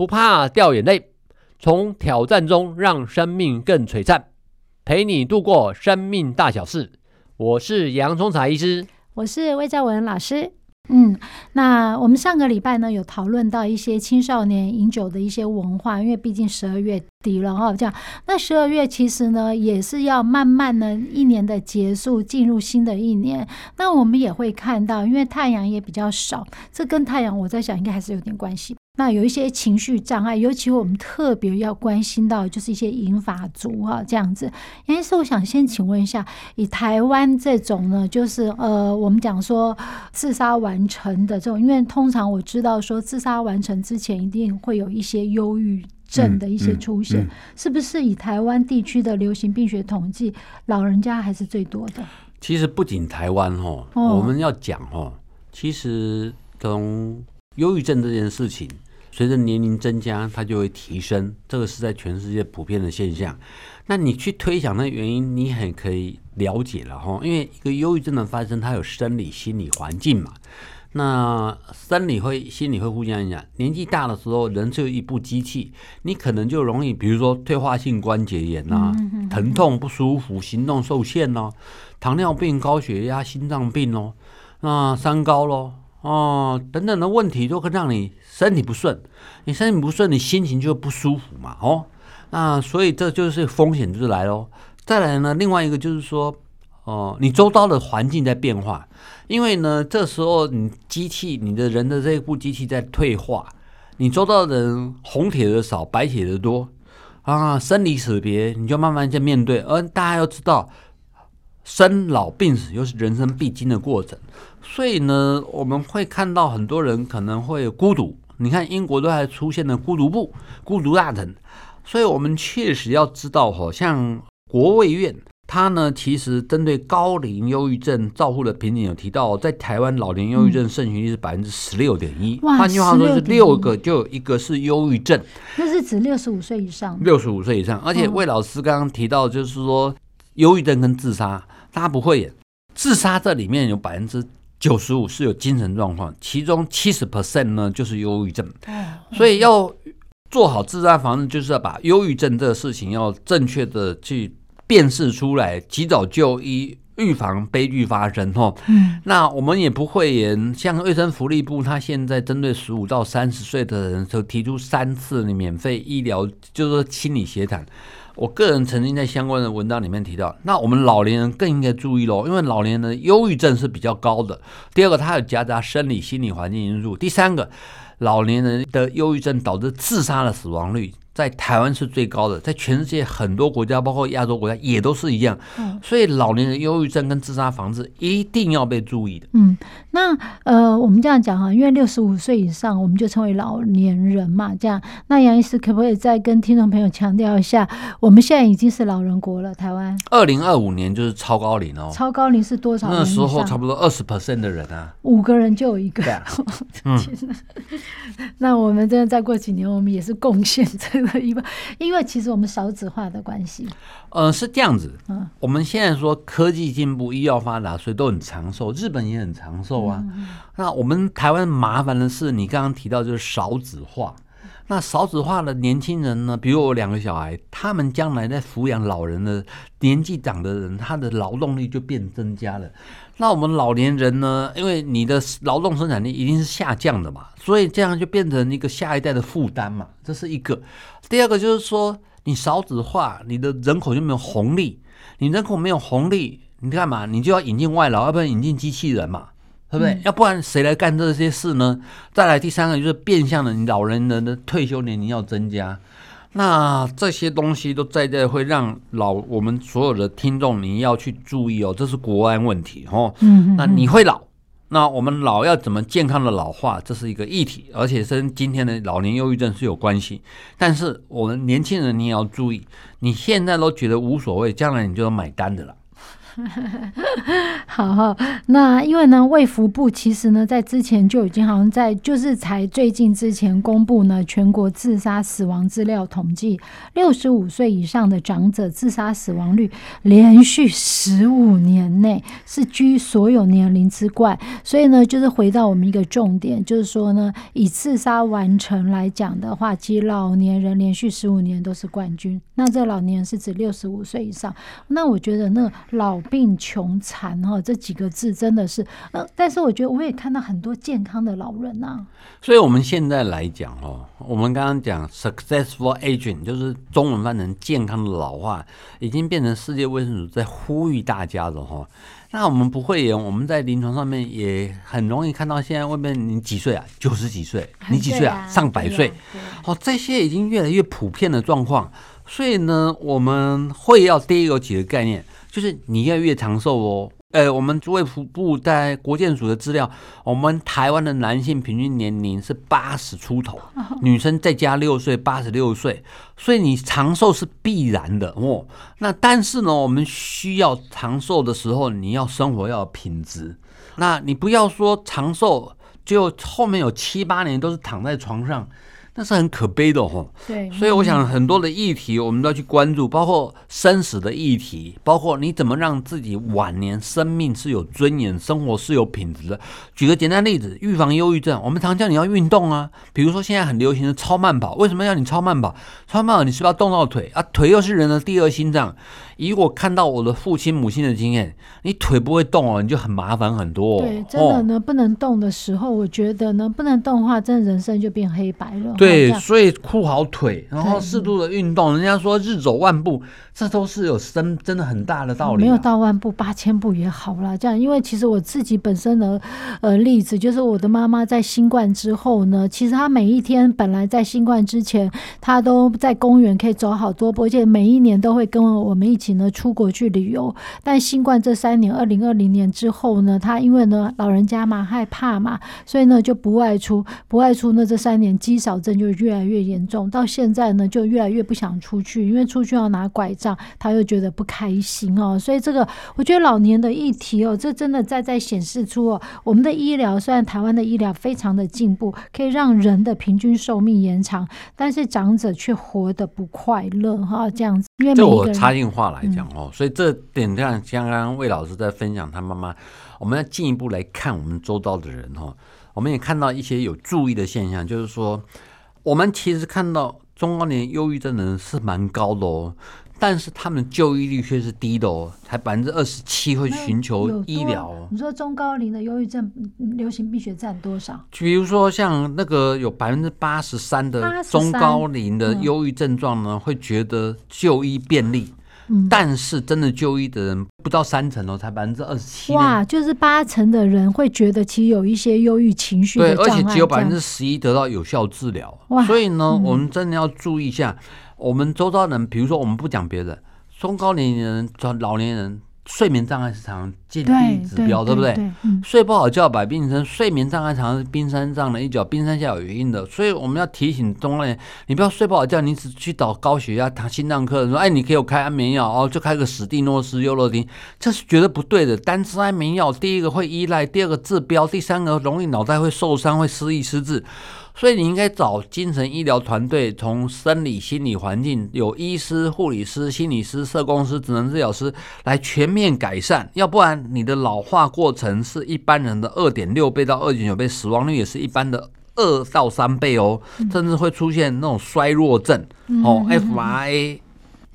不怕掉眼泪，从挑战中让生命更璀璨，陪你度过生命大小事。我是洋葱茶医师，我是魏兆文老师。嗯，那我们上个礼拜呢，有讨论到一些青少年饮酒的一些文化，因为毕竟十二月底了哈，这样，那十二月其实呢，也是要慢慢呢一年的结束，进入新的一年。那我们也会看到，因为太阳也比较少，这跟太阳我在想，应该还是有点关系。那有一些情绪障碍，尤其我们特别要关心到，就是一些银发族啊，这样子。因此，我想先请问一下，以台湾这种呢，就是呃，我们讲说自杀完成的这种，因为通常我知道说自杀完成之前一定会有一些忧郁症的一些出现，嗯嗯嗯、是不是？以台湾地区的流行病学统计，老人家还是最多的。其实不仅台湾哦，我们要讲哦，其实从忧郁症这件事情。随着年龄增加，它就会提升，这个是在全世界普遍的现象。那你去推想那原因，你很可以了解了哈。因为一个忧郁症的发生，它有生理、心理环境嘛。那生理会、心理会互相影响。年纪大的时候，人就一部机器，你可能就容易，比如说退化性关节炎呐、啊，疼痛不舒服，行动受限哦，糖尿病、高血压、心脏病哦，那三高咯。哦，等等的问题都会让你身体不顺，你身体不顺，你心情就不舒服嘛。哦，那所以这就是风险就是来喽。再来呢，另外一个就是说，哦，你周遭的环境在变化，因为呢，这时候你机器，你的人的这一部机器在退化，你周遭的人红铁的少，白铁的多啊，生离死别，你就慢慢在面对。而大家要知道。生老病死又是人生必经的过程，所以呢，我们会看到很多人可能会孤独。你看英国都还出现了孤独部、孤独大臣，所以我们确实要知道，好像国卫院它呢，其实针对高龄忧郁症照护的瓶颈有提到，在台湾老年忧郁症盛行率是百分之十六点一，换句话说是六个就有一个是忧郁症。那是指六十五岁以上，六十五岁以上，而且魏老师刚刚提到，就是说。忧郁症跟自杀，大家不会演。自杀这里面有百分之九十五是有精神状况，其中七十 percent 呢就是忧郁症。所以要做好自杀防治，就是要把忧郁症这个事情要正确的去辨识出来，及早就医，预防悲剧发生。哈，那我们也不会言，像卫生福利部，他现在针对十五到三十岁的人，就提出三次免费医疗，就是说心理协谈。我个人曾经在相关的文章里面提到，那我们老年人更应该注意喽，因为老年人的忧郁症是比较高的。第二个，它有夹杂生理、心理环境因素。第三个，老年人的忧郁症导致自杀的死亡率。在台湾是最高的，在全世界很多国家，包括亚洲国家也都是一样。嗯，所以老年人忧郁症跟自杀防治一定要被注意的。嗯，那呃，我们这样讲哈，因为六十五岁以上，我们就称为老年人嘛。这样，那杨医师可不可以再跟听众朋友强调一下，我们现在已经是老人国了，台湾。二零二五年就是超高龄哦。超高龄是多少？那时候差不多二十 percent 的人啊，五个人就有一个。对啊。嗯。那我们真的再过几年，我们也是贡献这。因为其实我们少子化的关系，呃，是这样子。嗯，我们现在说科技进步、医药发达，所以都很长寿。日本也很长寿啊。嗯、那我们台湾麻烦的是，你刚刚提到就是少子化。那少子化的年轻人呢？比如我两个小孩，他们将来在抚养老人的年纪长的人，他的劳动力就变增加了。那我们老年人呢？因为你的劳动生产力一定是下降的嘛，所以这样就变成一个下一代的负担嘛。这是一个。第二个就是说，你少子化，你的人口就没有红利。你人口没有红利，你干嘛？你就要引进外劳，要不然引进机器人嘛。对不对？嗯、要不然谁来干这些事呢？再来第三个就是变相的，你老人人的退休年龄要增加，那这些东西都在这会让老我们所有的听众你要去注意哦，这是国安问题哦。嗯，那你会老，那我们老要怎么健康的老化，这是一个议题，而且是跟今天的老年忧郁症是有关系。但是我们年轻人，你也要注意，你现在都觉得无所谓，将来你就要买单的了。好好，那因为呢，卫福部其实呢，在之前就已经好像在，就是才最近之前公布呢，全国自杀死亡资料统计，六十五岁以上的长者自杀死亡率连续十五年内是居所有年龄之冠，所以呢，就是回到我们一个重点，就是说呢，以自杀完成来讲的话，其实老年人连续十五年都是冠军。那这老年人是指六十五岁以上，那我觉得那老病穷残哈，这几个字真的是呃，但是我觉得我也看到很多健康的老人呐、啊。所以我们现在来讲哦，我们刚刚讲 successful aging，就是中文翻成健康的老化，已经变成世界卫生组织在呼吁大家的哈。那我们不会演，我们在临床上面也很容易看到，现在外面你几岁啊？九十几岁？你几岁啊？上百岁？好，这些已经越来越普遍的状况。所以呢，我们会要第一个有几个概念。就是你越来越长寿哦，呃，我们卫福部在国健署的资料，我们台湾的男性平均年龄是八十出头，女生再加六岁，八十六岁，所以你长寿是必然的哦。那但是呢，我们需要长寿的时候，你要生活要有品质，那你不要说长寿就后面有七八年都是躺在床上。那是很可悲的吼，对，所以我想很多的议题我们都要去关注，包括生死的议题，包括你怎么让自己晚年生命是有尊严，生活是有品质的。举个简单例子，预防忧郁症，我们常叫你要运动啊，比如说现在很流行的超慢跑，为什么要你超慢跑？超慢跑你是不是要动到腿啊？腿又是人的第二心脏。以我看到我的父亲母亲的经验，你腿不会动哦，你就很麻烦很多哦。对，真的呢，不能动的时候，我觉得呢，不能动的话，真的人生就变黑白了。对，所以酷好腿，然后适度的运动。人家说日走万步，这都是有真真的很大的道理。没有到万步，八千步也好了。这样，因为其实我自己本身的呃例子，就是我的妈妈在新冠之后呢，其实她每一天本来在新冠之前，她都在公园可以走好多步，而且每一年都会跟我们一起。呢，出国去旅游，但新冠这三年，二零二零年之后呢，她因为呢老人家嘛害怕嘛，所以呢就不外出，不外出呢这三年肌少症就越来越严重，到现在呢就越来越不想出去，因为出去要拿拐杖，他又觉得不开心哦，所以这个我觉得老年的议题哦，这真的在在显示出哦，我们的医疗虽然台湾的医疗非常的进步，可以让人的平均寿命延长，但是长者却活得不快乐哈，这样子，因为每一个人插进话来。来讲哦，所以这点像刚刚魏老师在分享他妈妈，我们要进一步来看我们周遭的人哈，我们也看到一些有注意的现象，就是说，我们其实看到中高年忧郁症的人是蛮高的哦，但是他们就医率却是低的哦，才百分之二十七会寻求医疗。你说中高龄的忧郁症流行病学占多少？比如说像那个有百分之八十三的中高龄的忧郁症状呢，会觉得就医便利。但是真的就医的人不到三成哦，才百分之二十七。哇，就是八成的人会觉得其实有一些忧郁情绪。对，而且只有百分之十一得到有效治疗。哇，所以呢，嗯、我们真的要注意一下，我们周遭人，比如说我们不讲别的，中高年人、老年人。睡眠障碍是常见第一指标，对，不对？睡不好觉，百病生。睡眠障碍常常是冰山上的一角，冰山下有原因的。所以我们要提醒中年人，你不要睡不好觉，你只去找高血压、谈心脏科的，说哎，你可以开安眠药哦，就开个史蒂诺斯、优乐丁，这是绝对不对的。单吃安眠药，第一个会依赖，第二个治标，第三个容易脑袋会受伤，会失忆失智。所以你应该找精神医疗团队，从生理、心理环境有医师、护理师、心理师、社工师、职能治疗师来全面改善，要不然你的老化过程是一般人的二点六倍到二点九倍，死亡率也是一般的二到三倍哦，甚至会出现那种衰弱症哦，FRA。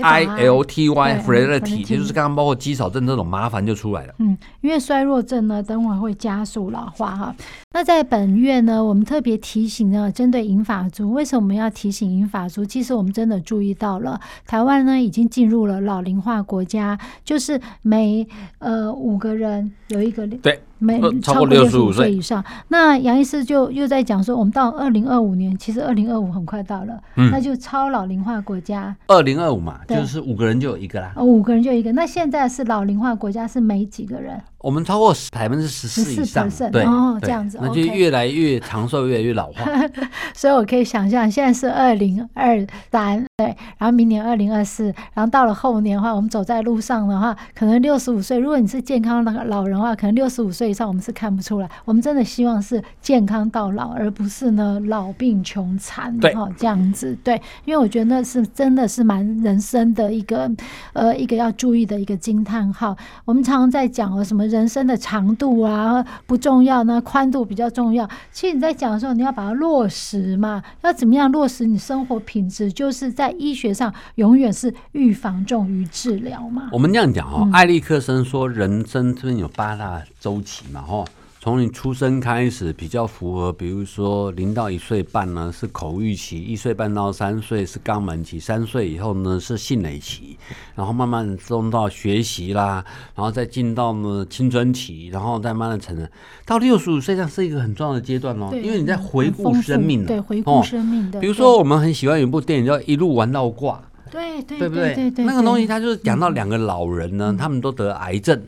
I L T Y frailty，也就是刚刚包括肌少症这种麻烦就出来了。嗯，因为衰弱症呢，等会会加速老化哈。那在本月呢，我们特别提醒呢，针对银发族，为什么我们要提醒银发族？其实我们真的注意到了，台湾呢已经进入了老龄化国家，就是每呃五个人有一个对。没超过六十五岁以上，那杨医师就又在讲说，我们到二零二五年，其实二零二五很快到了，嗯、那就超老龄化国家。二零二五嘛，对就是五个人就有一个啦。哦五个人就一个，那现在是老龄化国家是每几个人？我们超过百分之十四以上，对哦，这样子，那就越来越长寿，越来越老化。所以我可以想象，现在是二零二三，对，然后明年二零二四，然后到了后年的话，我们走在路上的话，可能六十五岁。如果你是健康的老人的话，可能六十五岁以上我们是看不出来。我们真的希望是健康到老，而不是呢老病穷残，对，这样子，对，因为我觉得那是真的是蛮人生的一个呃一个要注意的一个惊叹号。我们常常在讲哦什么。人生的长度啊不重要，那宽度比较重要。其实你在讲的时候，你要把它落实嘛，要怎么样落实你生活品质？就是在医学上永远是预防重于治疗嘛。我们这样讲哦，艾利克森说人生这边有八大周期嘛，哈。从你出生开始比较符合，比如说零到一岁半呢是口欲期，一岁半到三岁是肛门期，三岁以后呢是性蕾期，然后慢慢进到学习啦，然后再进到呢青春期，然后再慢慢成人。到六十五岁这是一个很重要的阶段哦，因为你在回顾生命，对回顾生命的。比如说我们很喜欢有一部电影叫《一路玩到挂》，对对对？对对，那个东西它就是讲到两个老人呢，他们都得癌症。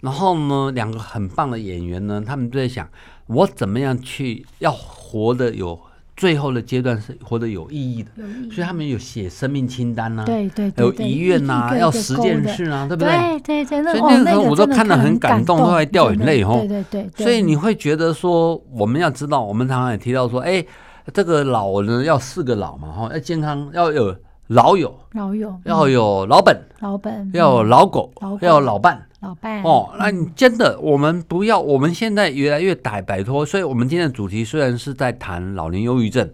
然后呢，两个很棒的演员呢，他们就在想，我怎么样去要活得有最后的阶段是活得有意义的，义。所以他们有写生命清单呐、啊，对对，对，有遗愿呐、啊，要十件事啊，对不对？对对对，所以那个时候我都看得很感动，都在掉眼泪哦。对对对，对，所以你会觉得说，我们要知道，我们常常也提到说，哎，这个老人要四个老嘛，哈，要健康，要有。老友，老友要有老本，老本要有老狗，要有老伴，老伴哦。那你真的，我们不要，我们现在越来越歹摆脱。所以，我们今天的主题虽然是在谈老年忧郁症，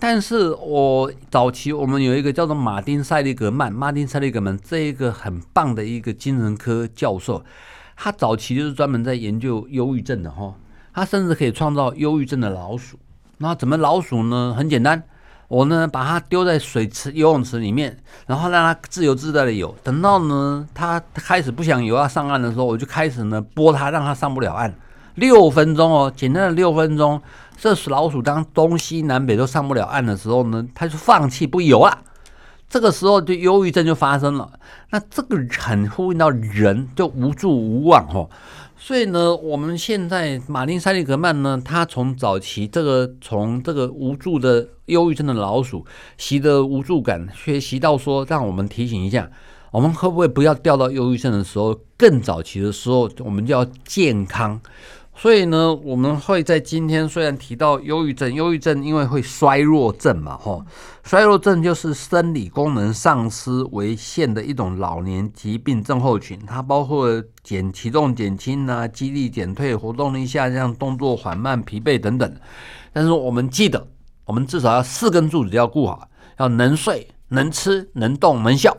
但是我早期我们有一个叫做马丁塞利格曼，马丁塞利格曼这一个很棒的一个精神科教授，他早期就是专门在研究忧郁症的哈。他甚至可以创造忧郁症的老鼠。那怎么老鼠呢？很简单。我呢，把它丢在水池、游泳池里面，然后让它自由自在的游。等到呢，它开始不想游要上岸的时候，我就开始呢拨它，让它上不了岸。六分钟哦，简单的六分钟。这老鼠当东西南北都上不了岸的时候呢，它就放弃不游了。这个时候就忧郁症就发生了。那这个很呼应到人就无助无望哦。所以呢，我们现在马丁·塞利格曼呢，他从早期这个从这个无助的忧郁症的老鼠习得无助感，学习到说，让我们提醒一下，我们会不会不要掉到忧郁症的时候，更早期的时候，我们就要健康。所以呢，我们会在今天虽然提到忧郁症，忧郁症因为会衰弱症嘛，吼，衰弱症就是生理功能丧失为限的一种老年疾病症候群，它包括减体重减轻啊，肌力减退，活动力下降，动作缓慢，疲惫等等。但是我们记得，我们至少要四根柱子要顾好，要能睡、能吃、能动、能笑。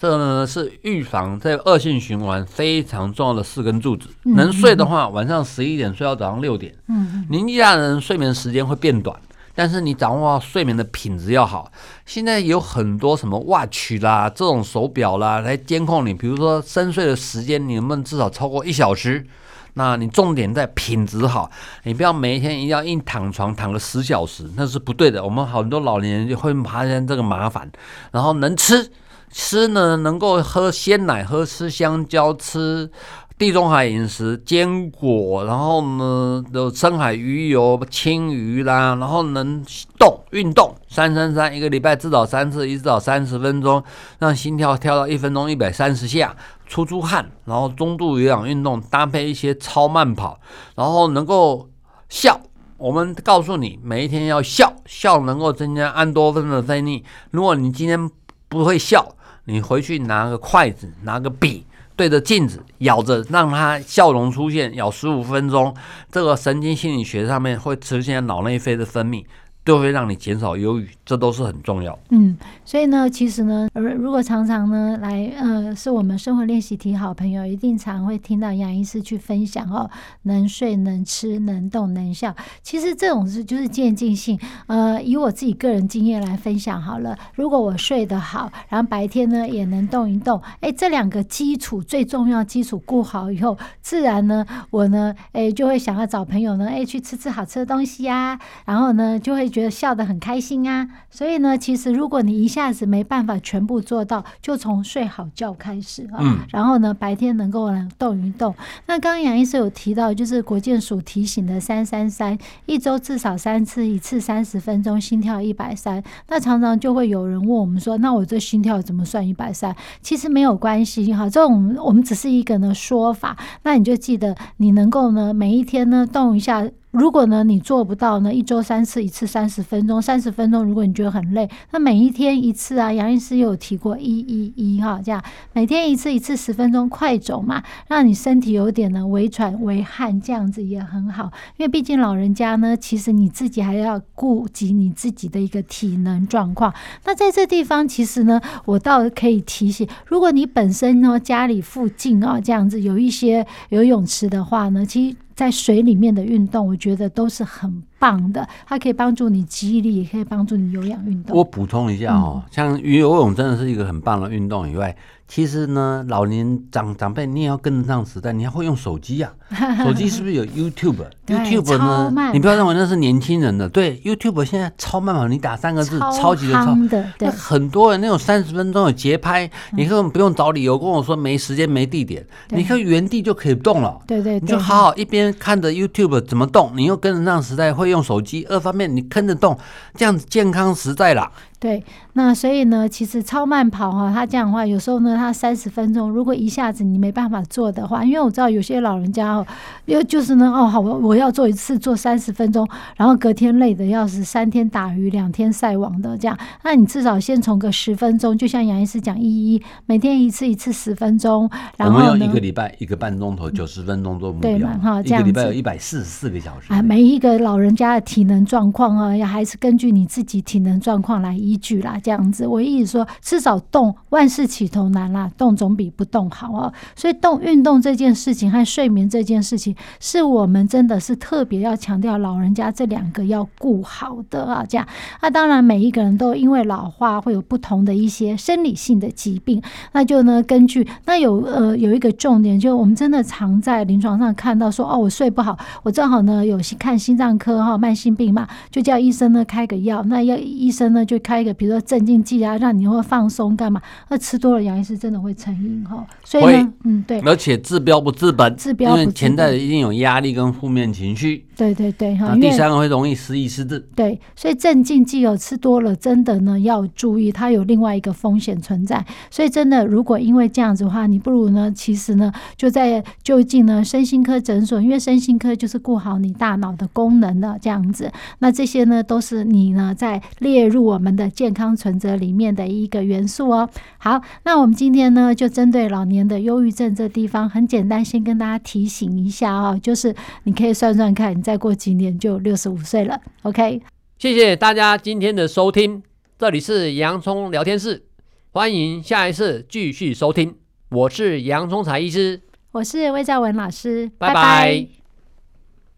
这个呢是预防这个恶性循环非常重要的四根柱子。能睡的话，晚上十一点睡到早上六点。嗯，年纪大的人睡眠时间会变短，但是你掌握睡眠的品质要好。现在有很多什么 watch 啦，这种手表啦来监控你，比如说深睡的时间，你能不能至少超过一小时？那你重点在品质好，你不要每一天一定要硬躺床躺个十小时，那是不对的。我们很多老年人就会发现这个麻烦，然后能吃。吃呢，能够喝鲜奶，喝吃香蕉，吃地中海饮食，坚果，然后呢，有深海鱼油，青鱼啦，然后能动运动，三三三，一个礼拜至少三次，一至少三十分钟，让心跳跳到一分钟一百三十下，出出汗，然后中度有氧运动，搭配一些超慢跑，然后能够笑。我们告诉你，每一天要笑，笑能够增加安多酚的分泌。如果你今天不会笑，你回去拿个筷子，拿个笔，对着镜子咬着，让他笑容出现，咬十五分钟，这个神经心理学上面会出现脑内啡的分泌。就会让你减少忧郁，这都是很重要。嗯，所以呢，其实呢，如果常常呢来，呃，是我们生活练习题好朋友，一定常会听到杨医师去分享哦，能睡、能吃、能动、能笑。其实这种是就是渐进性。呃，以我自己个人经验来分享好了，如果我睡得好，然后白天呢也能动一动，哎，这两个基础最重要基础顾好以后，自然呢，我呢，哎，就会想要找朋友呢，哎，去吃吃好吃的东西呀，然后呢，就会。觉得笑得很开心啊。所以呢，其实如果你一下子没办法全部做到，就从睡好觉开始啊。嗯。然后呢，白天能够呢动一动。那刚刚杨医师有提到，就是国健署提醒的三三三，一周至少三次，一次三十分钟，心跳一百三。那常常就会有人问我们说，那我这心跳怎么算一百三？其实没有关系哈，这种我们只是一个呢说法。那你就记得，你能够呢每一天呢动一下。如果呢，你做不到呢，一周三次，一次三十分钟，三十分钟。如果你觉得很累，那每一天一次啊。杨医师有提过一一一哈，这样每天一次，一次十分钟，快走嘛，让你身体有点呢微喘微汗，这样子也很好。因为毕竟老人家呢，其实你自己还要顾及你自己的一个体能状况。那在这地方，其实呢，我倒可以提醒，如果你本身呢家里附近啊这样子有一些游泳池的话呢，其实。在水里面的运动，我觉得都是很棒的，它可以帮助你肌力，也可以帮助你有氧运动。我补充一下哦，嗯、像游泳真的是一个很棒的运动以外。其实呢，老年长长辈你也要跟得上时代，你还会用手机啊？手机是不是有 YouTube？YouTube 呢？你不要认为那是年轻人的，对，YouTube 现在超慢嘛，你打三个字，超，超级的超。对，很多人那种三十分钟有节拍，嗯、你根本不用找理由跟我说没时间没地点，你可以原地就可以动了。对对，对，你就好好一边看着 YouTube 怎么动，你又跟得上时代，会用手机，二方面你跟着动，这样子健康实在了。对，那所以呢，其实超慢跑哈，他这样的话，有时候呢，他三十分钟，如果一下子你没办法做的话，因为我知道有些老人家哦，又就是呢，哦好，我我要做一次，做三十分钟，然后隔天累的要是，三天打鱼两天晒网的这样，那你至少先从个十分钟，就像杨医师讲一一，每天一次一次十分钟，然后我们用一个礼拜一个半钟头九十分钟做目标，对嘛哈，这样一个礼拜有一百四十四个小时啊，每一个老人家的体能状况啊，要还是根据你自己体能状况来依据啦，这样子，我意思说，至少动，万事起头难啦，动总比不动好哦。所以动运动这件事情和睡眠这件事情，是我们真的是特别要强调，老人家这两个要顾好的啊。这样，那当然每一个人都因为老化会有不同的一些生理性的疾病，那就呢根据那有呃有一个重点，就我们真的常在临床上看到说，哦，我睡不好，我正好呢有看心脏科哈，慢性病嘛，就叫医生呢开个药，那要医生呢就开一个，比如说。镇静剂啊，让你会放松干嘛？那吃多了，杨医师真的会成瘾哈。所以呢，嗯，对，而且治标不治本，治标不治本，因为潜在的一定有压力跟负面情绪。对对对哈。第三个会容易失忆失智。对，所以镇静剂有吃多了，真的呢要注意，它有另外一个风险存在。所以真的，如果因为这样子的话，你不如呢，其实呢就在就近呢身心科诊所，因为身心科就是顾好你大脑的功能的这样子。那这些呢都是你呢在列入我们的健康。存折里面的一个元素哦。好，那我们今天呢，就针对老年的忧郁症这地方，很简单，先跟大家提醒一下哦，就是你可以算算看，你再过几年就六十五岁了。OK，谢谢大家今天的收听，这里是洋葱聊天室，欢迎下一次继续收听。我是洋葱财医师，我是魏兆文老师，拜拜。拜拜。